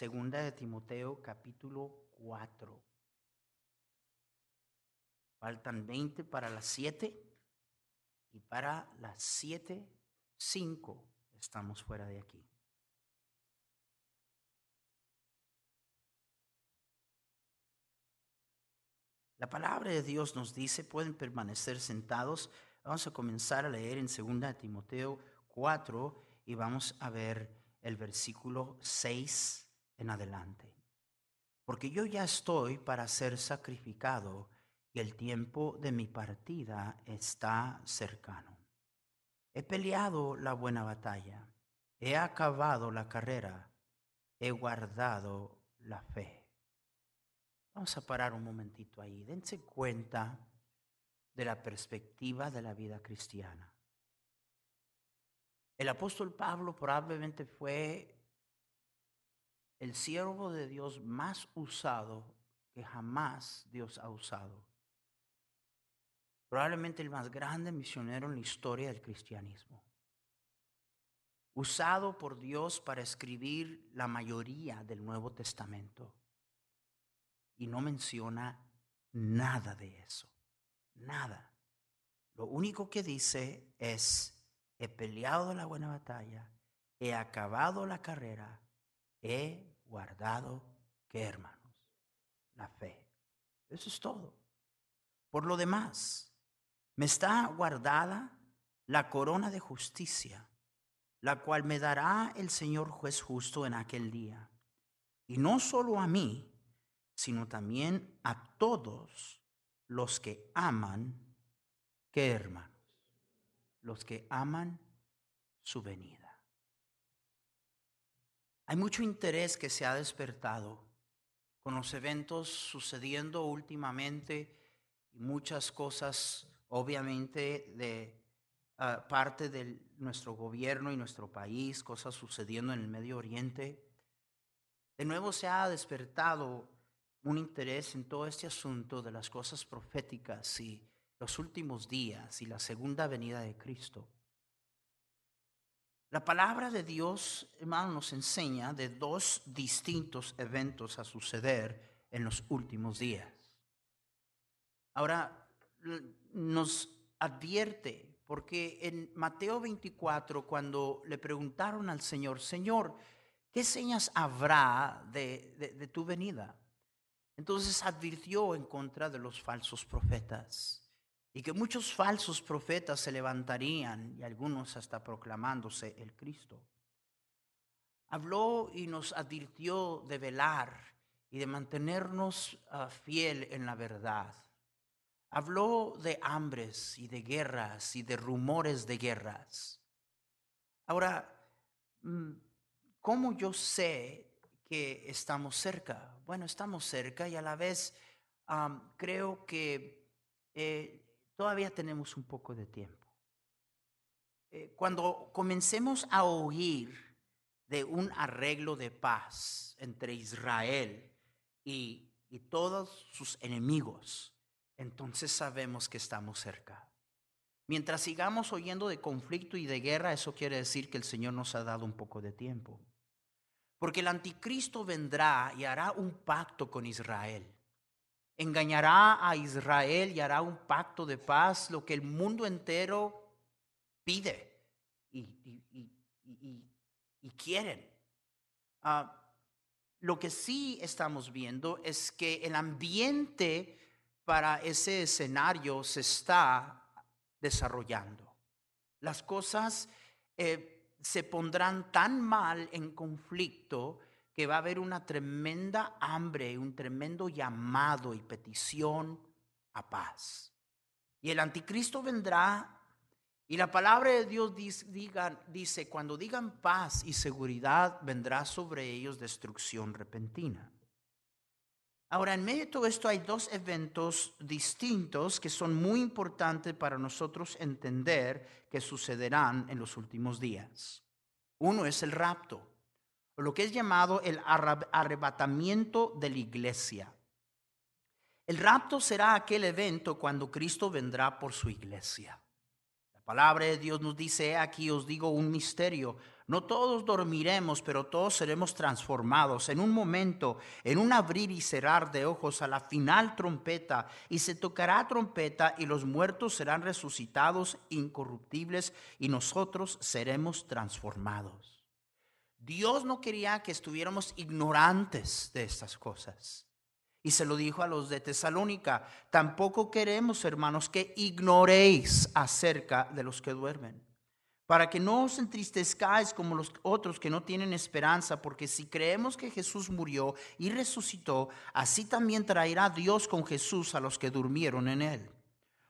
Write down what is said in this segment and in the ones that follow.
Segunda de Timoteo capítulo 4. Faltan 20 para las 7 y para las 7, 5 estamos fuera de aquí. La palabra de Dios nos dice, pueden permanecer sentados. Vamos a comenzar a leer en Segunda de Timoteo 4 y vamos a ver el versículo 6 en adelante. Porque yo ya estoy para ser sacrificado y el tiempo de mi partida está cercano. He peleado la buena batalla, he acabado la carrera, he guardado la fe. Vamos a parar un momentito ahí. Dense cuenta de la perspectiva de la vida cristiana. El apóstol Pablo probablemente fue el siervo de Dios más usado que jamás Dios ha usado. Probablemente el más grande misionero en la historia del cristianismo. Usado por Dios para escribir la mayoría del Nuevo Testamento. Y no menciona nada de eso. Nada. Lo único que dice es he peleado la buena batalla, he acabado la carrera, he guardado, ¿qué hermanos? La fe. Eso es todo. Por lo demás, me está guardada la corona de justicia, la cual me dará el Señor juez justo en aquel día. Y no solo a mí, sino también a todos los que aman, ¿qué hermanos? los que aman su venida. Hay mucho interés que se ha despertado con los eventos sucediendo últimamente y muchas cosas, obviamente, de ah, parte de nuestro gobierno y nuestro país, cosas sucediendo en el Medio Oriente. De nuevo se ha despertado un interés en todo este asunto de las cosas proféticas y los últimos días y la segunda venida de Cristo. La palabra de Dios, hermano, nos enseña de dos distintos eventos a suceder en los últimos días. Ahora, nos advierte, porque en Mateo 24, cuando le preguntaron al Señor, Señor, ¿qué señas habrá de, de tu venida? Entonces advirtió en contra de los falsos profetas y que muchos falsos profetas se levantarían y algunos hasta proclamándose el Cristo. Habló y nos advirtió de velar y de mantenernos ah, fiel en la verdad. Habló de hambres y de guerras y de rumores de guerras. Ahora, mm, ¿cómo yo sé que estamos cerca? Bueno, estamos cerca y a la vez creo que eh, todavía tenemos un poco de tiempo. Eh, cuando comencemos a oír de un arreglo de paz entre Israel y, y todos sus enemigos, entonces sabemos que estamos cerca. Mientras sigamos oyendo de conflicto y de guerra, eso quiere decir que el Señor nos ha dado un poco de tiempo. Porque el anticristo vendrá y hará un pacto con Israel engañará a Israel y hará un pacto de paz, lo que el mundo entero pide y, quieren. Ah, lo que sí estamos viendo es que el ambiente para ese escenario se está desarrollando. Las cosas eh, se pondrán tan mal en conflicto que va a haber una tremenda hambre, un tremendo llamado y petición a paz. Y el anticristo vendrá y la palabra de Dios dice, dice, cuando digan paz y seguridad, vendrá sobre ellos destrucción repentina. Ahora, en medio de todo esto hay dos eventos distintos que son muy importantes para nosotros entender que sucederán en los últimos días. Uno es el rapto, lo que es llamado el arrebatamiento de la iglesia. El rapto será aquel evento cuando Cristo vendrá por su iglesia. La palabra de Dios nos dice, aquí os digo un misterio, no todos dormiremos, pero todos seremos transformados en un momento, en un abrir y cerrar de ojos a la final trompeta, y se tocará trompeta y los muertos serán resucitados incorruptibles y nosotros seremos transformados. Dios no quería que estuviéramos ignorantes de estas cosas. Y se lo dijo a los de Tesalónica, tampoco queremos, hermanos, que ignoréis acerca de los que duermen para que no os entristezcáis como los otros que no tienen esperanza, porque si creemos que Jesús murió y resucitó, así también traerá Dios con Jesús a los que durmieron en él.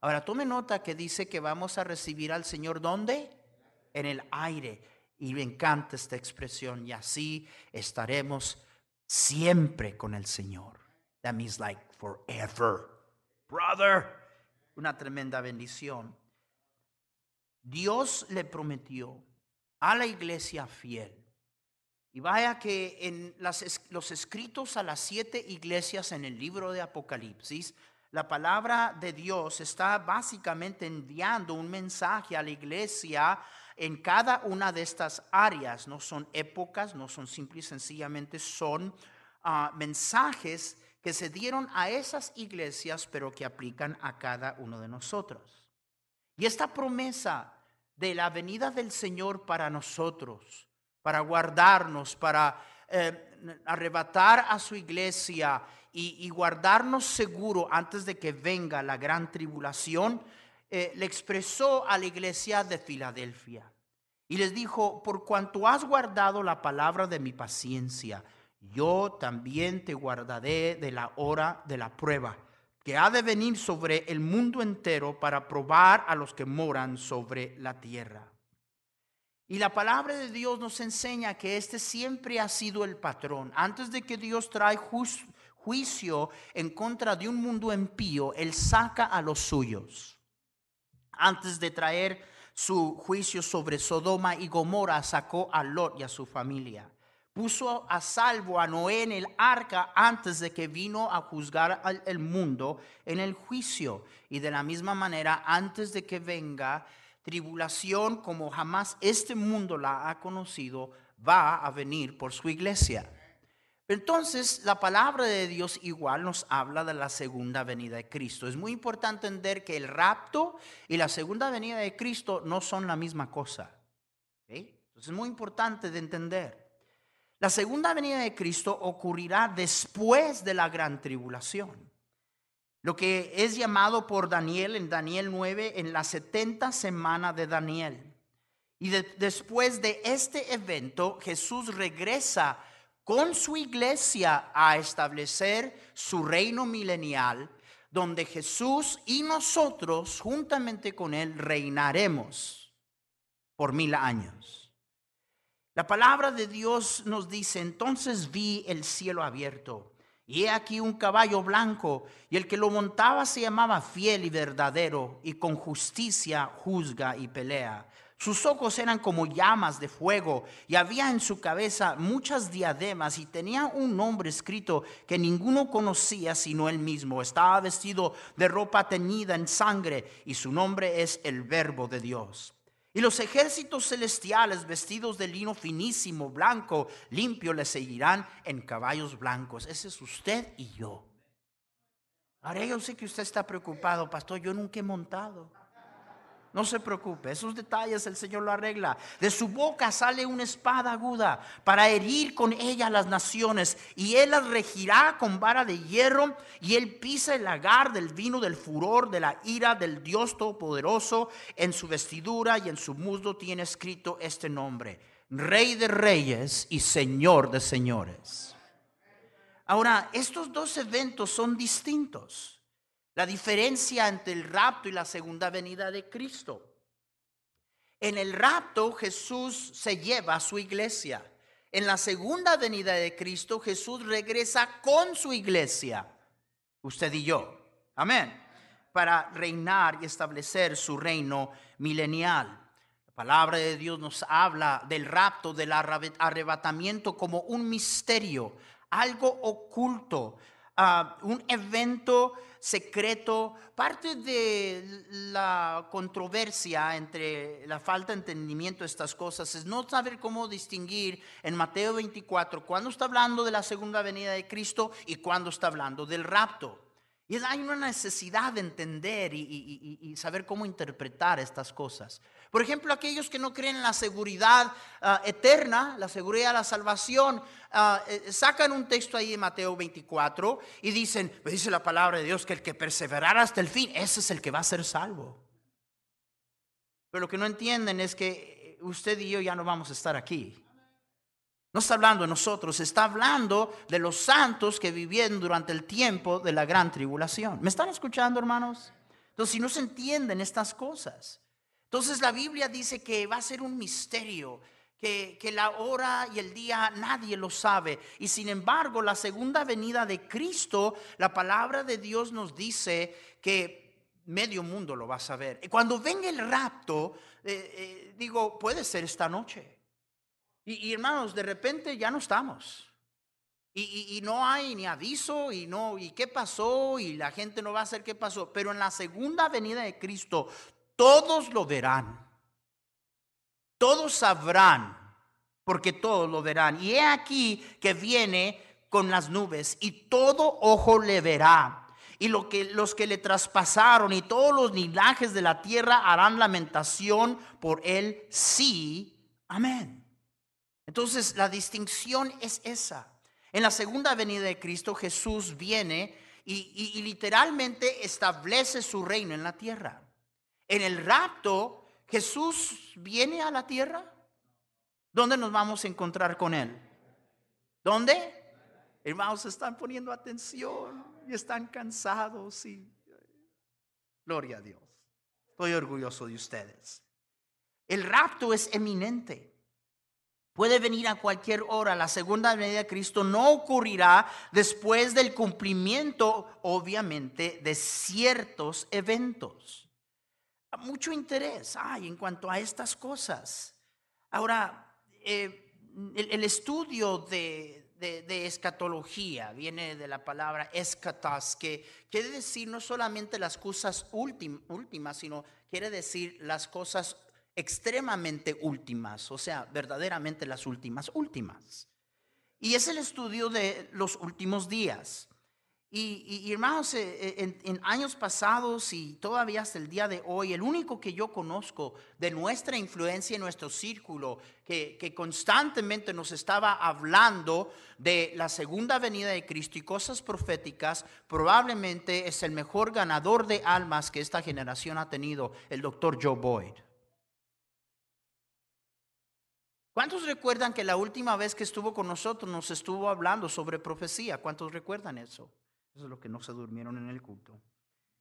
Ahora tome nota que dice que vamos a recibir al Señor ¿dónde? En el aire. Y me encanta esta expresión. Y así estaremos siempre con el Señor. That means like forever. Brother, una tremenda bendición. Dios le prometió a la iglesia fiel. Y vaya que en los escritos a las siete iglesias en el libro de Apocalipsis, la palabra de Dios está básicamente enviando un mensaje a la iglesia en cada una de estas áreas. No son épocas, no son simple y sencillamente, son ah, mensajes que se dieron a esas iglesias, pero que aplican a cada uno de nosotros. Y esta promesa de la venida del Señor para nosotros, para guardarnos, para eh, arrebatar a su iglesia y, guardarnos seguro antes de que venga la gran tribulación, eh, le expresó a la iglesia de Filadelfia. Y les dijo, por cuanto has guardado la palabra de mi paciencia, yo también te guardaré de la hora de la prueba, que ha de venir sobre el mundo entero para probar a los que moran sobre la tierra. Y la palabra de Dios nos enseña que este siempre ha sido el patrón. Antes de que Dios trae juicio en contra de un mundo impío, Él saca a los suyos. Antes de traer su juicio sobre Sodoma y Gomorra, sacó a Lot y a su familia. Puso a salvo a Noé en el arca antes de que vino a juzgar al mundo en el juicio. Y de la misma manera, antes de que venga tribulación como jamás este mundo la ha conocido va a venir por su iglesia. Entonces, la palabra de Dios igual nos habla de la segunda venida de Cristo. Es muy importante entender que el rapto y la segunda venida de Cristo no son la misma cosa. Entonces, es muy importante de entender. La segunda venida de Cristo ocurrirá después de la gran tribulación. Lo que es llamado por Daniel en Daniel 9 en la 70 semana de Daniel. Y después de este evento, Jesús regresa con su iglesia a establecer su reino milenial, donde Jesús y nosotros, juntamente con Él, reinaremos por mil años. La palabra de Dios nos dice, entonces vi el cielo abierto y he aquí un caballo blanco, y el que lo montaba se llamaba fiel y verdadero, y con justicia juzga y pelea. Sus ojos eran como llamas de fuego, y había en su cabeza muchas diademas, y tenía un nombre escrito que ninguno conocía sino él mismo. Estaba vestido de ropa teñida en sangre, y su nombre es el Verbo de Dios. Y los ejércitos celestiales vestidos de lino finísimo, blanco, limpio, le seguirán en caballos blancos. Ese es usted y yo. Ahora yo sé que usted está preocupado, pastor, yo nunca he montado. No se preocupe, esos detalles el Señor lo arregla. De su boca sale una espada aguda para herir con ella las naciones. Y él las regirá con vara de hierro. Y él pisa el lagar del vino del furor, de la ira del Dios Todopoderoso. En su vestidura y en su muslo tiene escrito este nombre. Rey de reyes y Señor de señores. Ahora, estos dos eventos son distintos la diferencia entre el rapto y la segunda venida de Cristo. En el rapto Jesús se lleva a su iglesia. En la segunda venida de Cristo Jesús regresa con su iglesia, usted y yo. Amén. Para reinar y establecer su reino milenial. La palabra de Dios nos habla del rapto, del arrebatamiento como un misterio, algo oculto, ah, un evento secreto. Parte de la controversia entre la falta de entendimiento de estas cosas es no saber cómo distinguir en Mateo 24 cuándo está hablando de la segunda venida de Cristo y cuándo está hablando del rapto. Y hay una necesidad de entender y, saber cómo interpretar estas cosas. Por ejemplo, aquellos que no creen en la seguridad ah, eterna, la seguridad de la salvación, ah, eh, sacan un texto ahí en Mateo 24 y dicen, pues dice la palabra de Dios que el que perseverará hasta el fin, ese es el que va a ser salvo. Pero lo que no entienden es que usted y yo ya no vamos a estar aquí. No está hablando de nosotros, está hablando de los santos que vivieron durante el tiempo de la gran tribulación. ¿Me están escuchando, hermanos? Entonces, si no se entienden estas cosas, entonces la Biblia dice que va a ser un misterio, que, que, la hora y el día nadie lo sabe. Y sin embargo, la segunda venida de Cristo, la palabra de Dios nos dice que medio mundo lo va a saber. Y cuando venga el rapto, eh, eh, digo, puede ser esta noche. Y, hermanos, de repente ya no estamos. Y, no hay ni aviso y no, y qué pasó, y la gente no va a saber qué pasó. Pero en la segunda venida de Cristo, todos lo verán. Todos sabrán, porque todos lo verán. Y he aquí que viene con las nubes, y todo ojo le verá. Y lo que, los que le traspasaron y todos los linajes de la tierra harán lamentación por él. Sí, amén. Entonces, la distinción es esa. En la segunda venida de Cristo, Jesús viene y, literalmente establece su reino en la tierra. En el rapto, Jesús viene a la tierra. ¿Dónde nos vamos a encontrar con Él? ¿Dónde? Hermanos, están poniendo atención y están cansados y gloria a Dios. Estoy orgulloso de ustedes. El rapto es eminente puede venir a cualquier hora. La segunda venida de Cristo no ocurrirá después del cumplimiento, obviamente, de ciertos eventos. Mucho interés hay en cuanto a estas cosas. Ahora, eh, el, estudio de, escatología viene de la palabra escatas, que quiere decir no solamente las cosas últimas, sino quiere decir las cosas extremadamente últimas, o sea, verdaderamente las últimas, últimas. Y es el estudio de los últimos días. Y, hermanos, eh, eh, en, años pasados y todavía hasta el día de hoy, el único que yo conozco de nuestra influencia en nuestro círculo, que, que constantemente nos estaba hablando de la segunda venida de Cristo y cosas proféticas, probablemente es el mejor ganador de almas que esta generación ha tenido, el doctor Joe Boyd. ¿Cuántos recuerdan que la última vez que estuvo con nosotros nos estuvo hablando sobre profecía? ¿Cuántos recuerdan eso? Eso es lo que no se durmieron en el culto.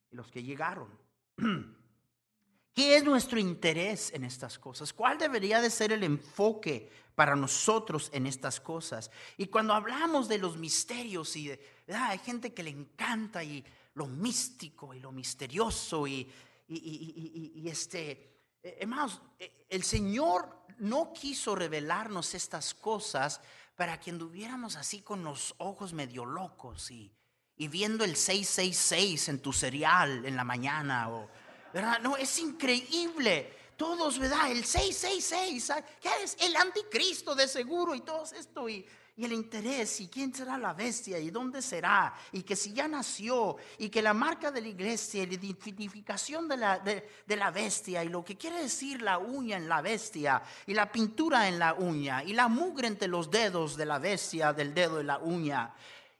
Y los que llegaron. ¿Qué es nuestro interés en estas cosas? ¿Cuál debería de ser el enfoque para nosotros en estas cosas? Y cuando hablamos de los misterios y de, hay gente que le encanta y lo místico y lo misterioso y, y este, eh, hermanos, eh, el Señor no quiso revelarnos estas cosas para que anduviéramos así con los ojos medio locos y, viendo el 666 en tu cereal en la mañana. O, ¿verdad? No, es increíble todos, ¿verdad? El 666, ¿qué es? El anticristo de seguro y todo esto. Y, y el interés y quién será la bestia y dónde será y que si ya nació y que la marca de la iglesia y la identificación de la, de, la bestia y lo que quiere decir la uña en la bestia y la pintura en la uña y la mugre entre los dedos de la bestia del dedo de la uña.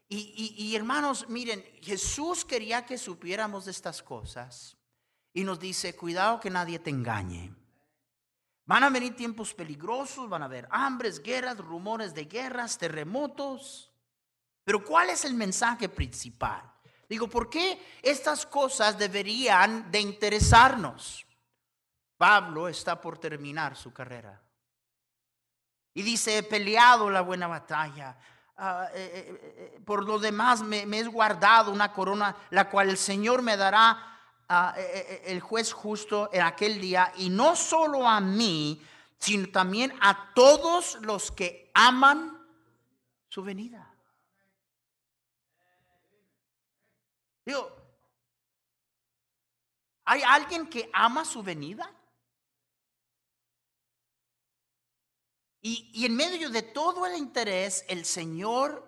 Y, y, y hermanos, miren, Jesús quería que supiéramos de estas cosas y nos dice, cuidado que nadie te engañe. Van a venir tiempos peligrosos, van a haber hambres, guerras, rumores de guerras, terremotos. Pero ¿cuál es el mensaje principal? Digo, ¿por qué estas cosas deberían de interesarnos? Pablo está por terminar su carrera. Y dice, he peleado la buena batalla. Ah, eh, eh, eh, por lo demás me, me, he guardado una corona, la cual el Señor me dará Eh, eh, eh, el juez justo en aquel día, y no solo a mí, sino también a todos los que aman su venida. Digo, ¿hay alguien que ama su venida? Y, y, en medio de todo el interés, el Señor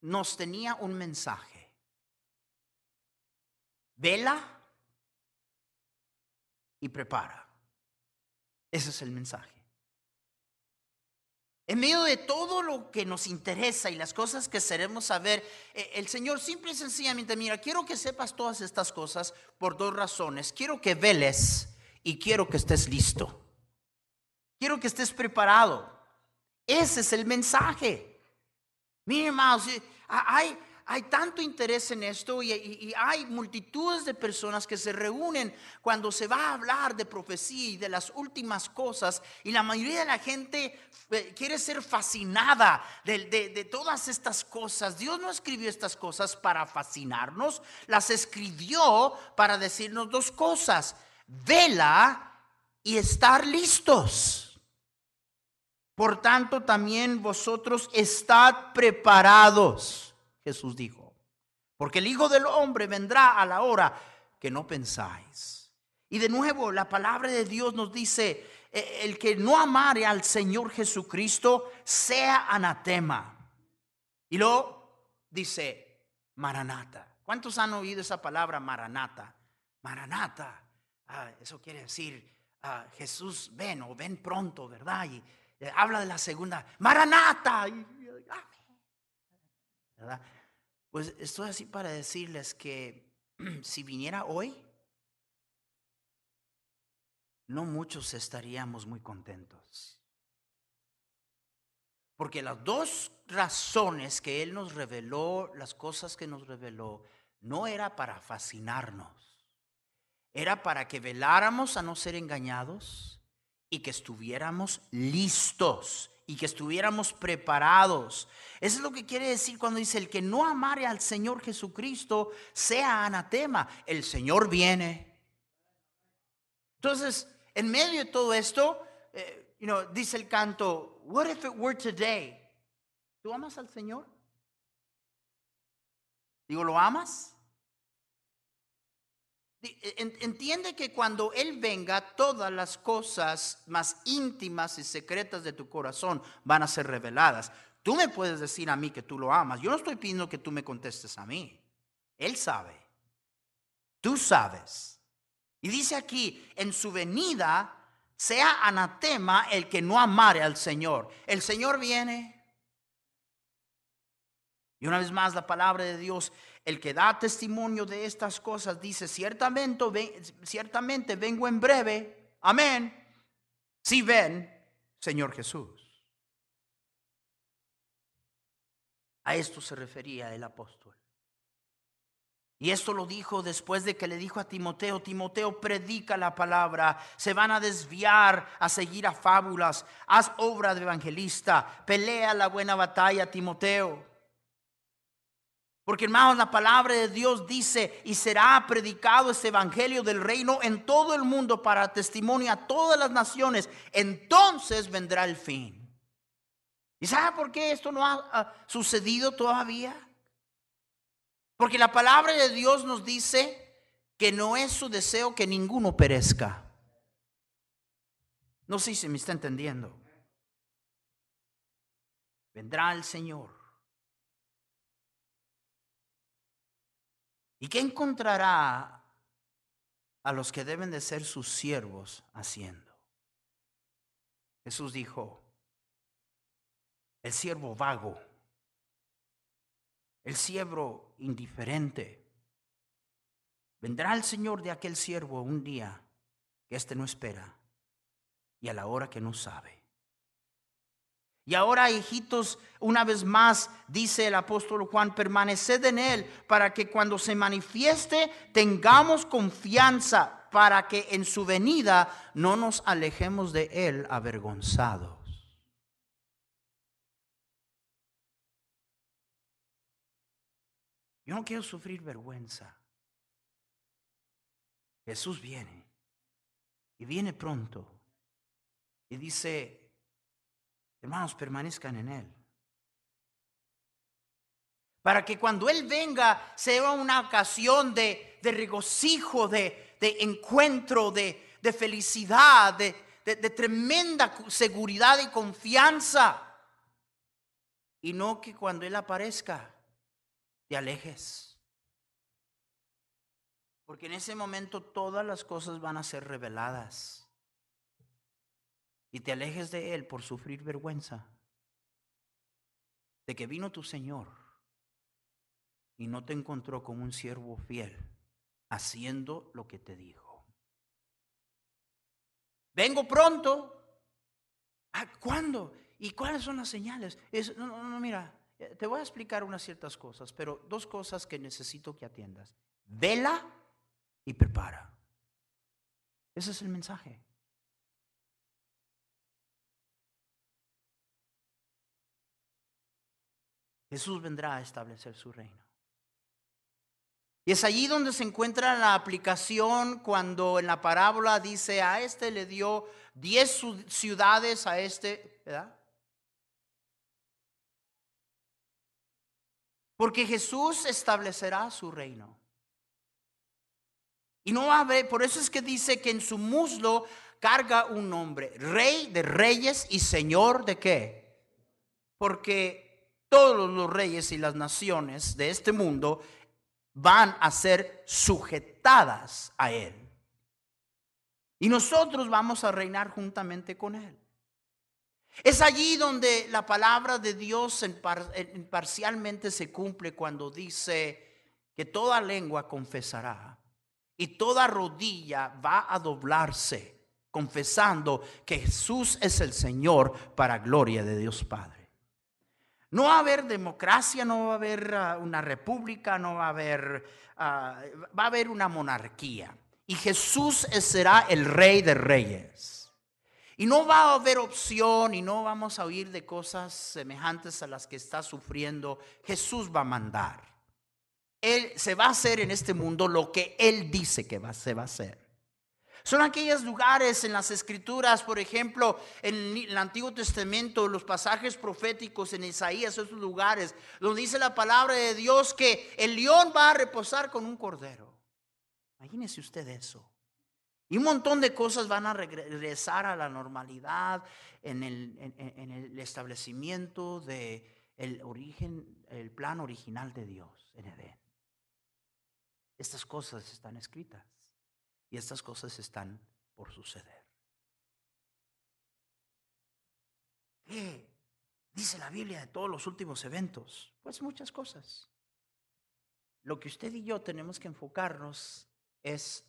nos tenía un mensaje. Vela y prepara. Ese es el mensaje. En medio de todo lo que nos interesa y las cosas que queremos saber, eh, el Señor simple y sencillamente, mira, quiero que sepas todas estas cosas por dos razones. Quiero que veles y quiero que estés listo. Quiero que estés preparado. Ese es el mensaje. Miren, hermanos, eh, hay, hay tanto interés en esto y, hay multitudes de personas que se reúnen cuando se va a hablar de profecía y de las últimas cosas y la mayoría de la gente eh, quiere ser fascinada de, de todas estas cosas. Dios no escribió estas cosas para fascinarnos, las escribió para decirnos dos cosas, vela y estar listos. Por tanto, también vosotros estad preparados Jesús dijo, porque el Hijo del Hombre vendrá a la hora que no pensáis. Y de nuevo, la palabra de Dios nos dice, e, el que no amare al Señor Jesucristo sea anatema. Y luego dice, Maranata. ¿Cuántos han oído esa palabra Maranata? Maranata. Ah, eso quiere decir, ah, Jesús ven o ven pronto, ¿verdad? Y eh, habla de la segunda, Maranata. ¿verdad? Pues estoy así para decirles que si viniera hoy, no muchos estaríamos muy contentos. Porque las dos razones que Él nos reveló, las cosas que nos reveló, no era para fascinarnos, era para que veláramos a no ser engañados y que estuviéramos listos y que estuviéramos preparados. Eso es lo que quiere decir cuando dice, el que no amare al Señor Jesucristo sea anatema. El Señor viene. Entonces, en medio de todo esto, eh, dice el canto, what if it were today? ¿Tú amas al Señor? Digo, ¿lo amas? Entiende que cuando Él venga, todas las cosas más íntimas y secretas de tu corazón van a ser reveladas. Tú me puedes decir a mí que tú lo amas. Yo no estoy pidiendo que tú me contestes a mí. Él sabe. Tú sabes. Y dice aquí, en su venida sea anatema el que no amare al Señor. El Señor viene. Y una vez más la palabra de Dios el que da testimonio de estas cosas dice, ciertamente, ciertamente vengo en breve. Amén. Si ven, Señor Jesús. A esto se refería el apóstol. Y esto lo dijo después de que le dijo a Timoteo, Timoteo predica la palabra, se van a desviar a seguir a fábulas, haz obra de evangelista, pelea la buena batalla, Timoteo. Porque hermanos, la palabra de Dios dice, y será predicado este evangelio del reino en todo el mundo para testimonio a todas las naciones. Entonces vendrá el fin. ¿Y sabe por qué esto no ha, sucedido todavía? Porque la palabra de Dios nos dice que no es su deseo que ninguno perezca. No sé si me está entendiendo. Vendrá el Señor. ¿Y qué encontrará a los que deben de ser sus siervos haciendo? Jesús dijo, el siervo vago, el siervo indiferente. Vendrá el Señor de aquel siervo un día que éste no espera y a la hora que no sabe. Y ahora, hijitos, una vez más, dice el apóstol Juan, permaneced en él para que cuando se manifieste tengamos confianza para que en su venida no nos alejemos de él avergonzados. Yo no quiero sufrir vergüenza. Jesús viene y viene pronto. Y dice, hermanos, permanezcan en Él. Para que cuando Él venga sea una ocasión de, regocijo, de, encuentro, de, felicidad, de, de tremenda seguridad y confianza. Y no que cuando Él aparezca te alejes. Porque en ese momento todas las cosas van a ser reveladas y te alejes de Él por sufrir vergüenza de que vino tu Señor y no te encontró como un siervo fiel, haciendo lo que te dijo. Vengo pronto. ¿A ¿Cuándo? ¿Y cuáles son las señales? no, no, no, mira, eh, te voy a explicar unas ciertas cosas, pero dos cosas que necesito que atiendas. Vela y prepara. Ese es el mensaje. Jesús vendrá a establecer su reino. Y es allí donde se encuentra la aplicación cuando en la parábola dice, a este le dio diez ciudades, a este, ¿verdad? Porque Jesús establecerá su reino. Y no va por eso es que dice que en su muslo carga un nombre, rey de reyes y señor de qué. Porque todos los reyes y las naciones de este mundo van a ser sujetadas a Él. Y nosotros vamos a reinar juntamente con Él. Es allí donde la palabra de Dios parcialmente se cumple cuando dice que toda lengua confesará y toda rodilla va a doblarse confesando que Jesús es el Señor para gloria de Dios Padre. No va a haber democracia, no va a haber ah, una república, no va a haber, ah, va a haber una monarquía. Y Jesús será el rey de reyes. Y no va a haber opción y no vamos a oír de cosas semejantes a las que está sufriendo. Jesús va a mandar. Él se va a hacer en este mundo lo que Él dice que va, se va a hacer. Son aquellos lugares en las escrituras, por ejemplo, en el Antiguo Testamento, los pasajes proféticos en Isaías, esos lugares, donde dice la palabra de Dios que el león va a reposar con un cordero. Imagínese usted eso. Y un montón de cosas van a regresar a la normalidad en el, en, el establecimiento de origen, el plan original de Dios en Edén. Estas cosas están escritas. Y estas cosas están por suceder. ¿Qué dice la Biblia de todos los últimos eventos? Pues muchas cosas. Lo que usted y yo tenemos que enfocarnos es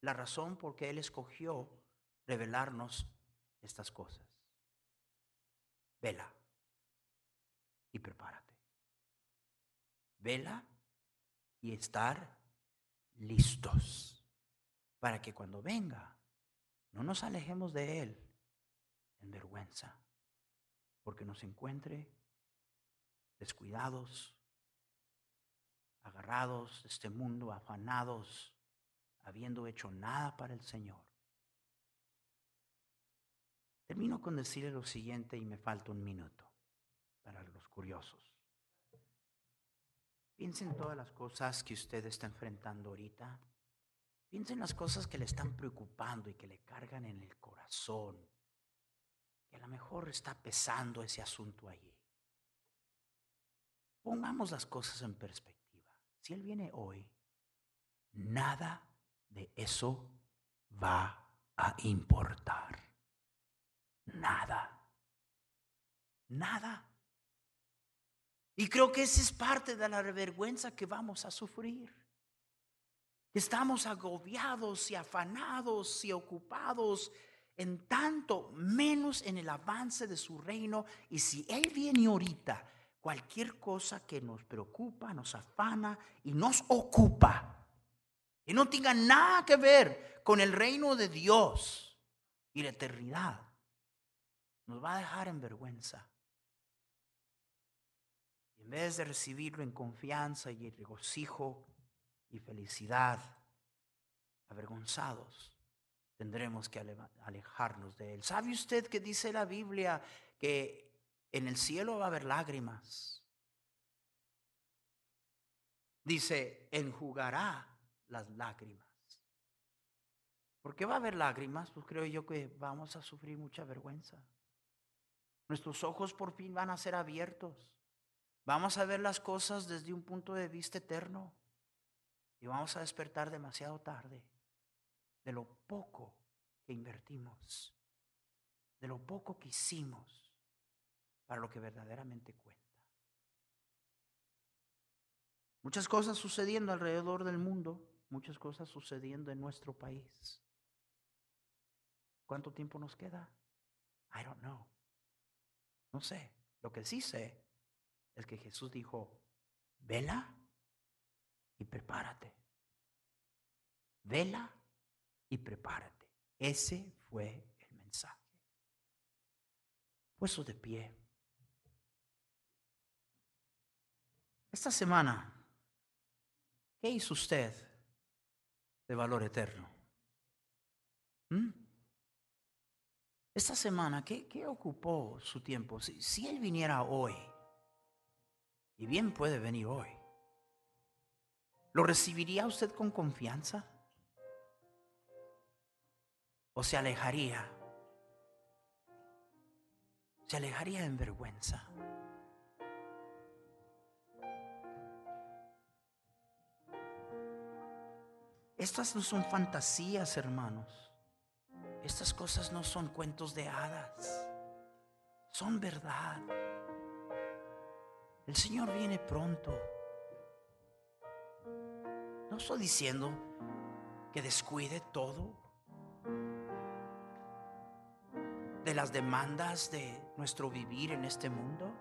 la razón por qué Él escogió revelarnos estas cosas. Vela y prepárate. Vela y estar listos para que cuando venga no nos alejemos de Él en vergüenza, porque nos encuentre descuidados, agarrados de este mundo, afanados, habiendo hecho nada para el Señor. Termino con decirle lo siguiente y me falta un minuto para los curiosos. Piensen en todas las cosas que usted está enfrentando ahorita. Piensa en las cosas que le están preocupando y que le cargan en el corazón. que a lo mejor está pesando ese asunto allí. Pongamos las cosas en perspectiva. Si Él viene hoy, nada de eso va a importar. Nada. Nada. Y creo que esa es parte de la vergüenza que vamos a sufrir. Estamos agobiados y afanados y ocupados en tanto menos en el avance de su reino. Y si Él viene ahorita, cualquier cosa que nos preocupa, nos afana y nos ocupa, y no tenga nada que ver con el reino de Dios y la eternidad, nos va a dejar en vergüenza. En vez de recibirlo en confianza y regocijo y felicidad, avergonzados, tendremos que alejarnos de él. ¿Sabe usted que dice la Biblia que en el cielo va a haber lágrimas? Dice, enjugará las lágrimas. ¿Por qué va a haber lágrimas? Pues creo yo que vamos a sufrir mucha vergüenza. Nuestros ojos por fin van a ser abiertos. Vamos a ver las cosas desde un punto de vista eterno. Y vamos a despertar demasiado tarde de lo poco que invertimos, de lo poco que hicimos para lo que verdaderamente cuenta. Muchas cosas sucediendo alrededor del mundo, muchas cosas sucediendo en nuestro país. ¿Cuánto tiempo nos queda? I don't know. No sé. Lo que sí sé es que Jesús dijo, vela y prepárate. Vela y prepárate. Ese fue el mensaje. Puesto de pie. Esta semana, ¿qué hizo usted de valor eterno? ¿Mm? Esta semana, ¿qué, ocupó su tiempo? Si, si Él viniera hoy, y bien puede venir hoy, ¿lo recibiría usted con confianza? ¿O se alejaría? Se alejaría en vergüenza. Estas no son fantasías, hermanos. Estas cosas no son cuentos de hadas, son verdad. El Señor viene pronto. No estoy diciendo que descuide todo de las demandas de nuestro vivir en este mundo.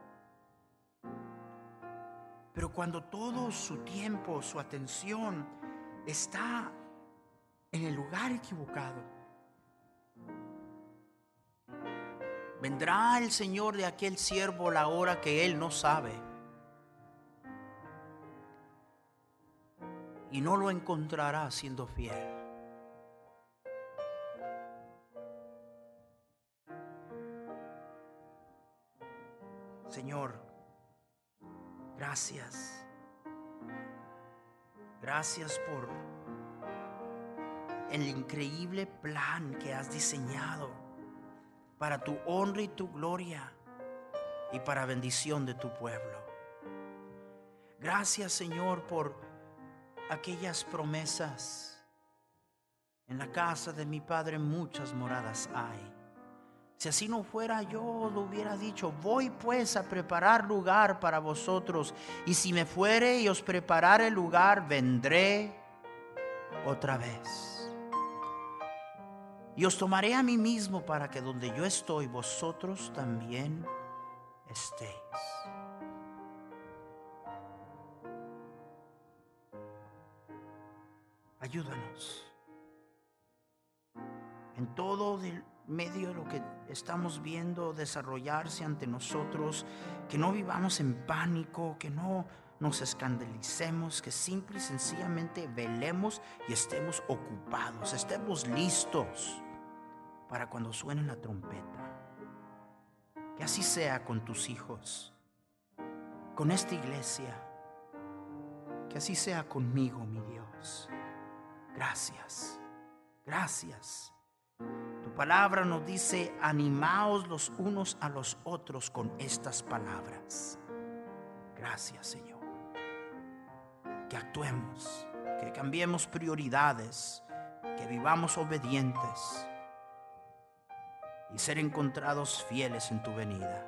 Pero cuando todo su tiempo, su atención está en el lugar equivocado, Vendrá el Señor de aquel siervo la hora que él no sabe. Y no lo encontrará siendo fiel. Señor, gracias. Gracias por el increíble plan que has diseñado para tu honra y tu gloria y para bendición de tu pueblo. Gracias Señor por aquellas promesas. En la casa de mi Padre muchas moradas hay. Si así no fuera, yo lo hubiera dicho, voy pues a preparar lugar para vosotros, y si me fuere y os preparare lugar, vendré otra vez y os tomaré a mí mismo para que donde yo estoy, vosotros también estéis. Ayúdanos en todo el medio de lo que estamos viendo desarrollarse ante nosotros, que no vivamos en pánico, que no nos escandalicemos, que simple y sencillamente velemos y estemos ocupados, estemos listos para cuando suene la trompeta. Que así sea con tus hijos, con esta iglesia, que así sea conmigo, mi Dios. Gracias, gracias. Tu palabra nos dice, animaos los unos a los otros con estas palabras. Gracias, Señor. Que actuemos, que cambiemos prioridades, que vivamos obedientes y ser encontrados fieles en tu venida.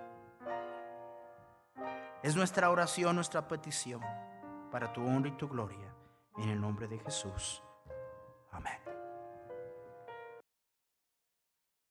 Es nuestra oración, nuestra petición, para tu honra y tu gloria, en el nombre de Jesús. Amén.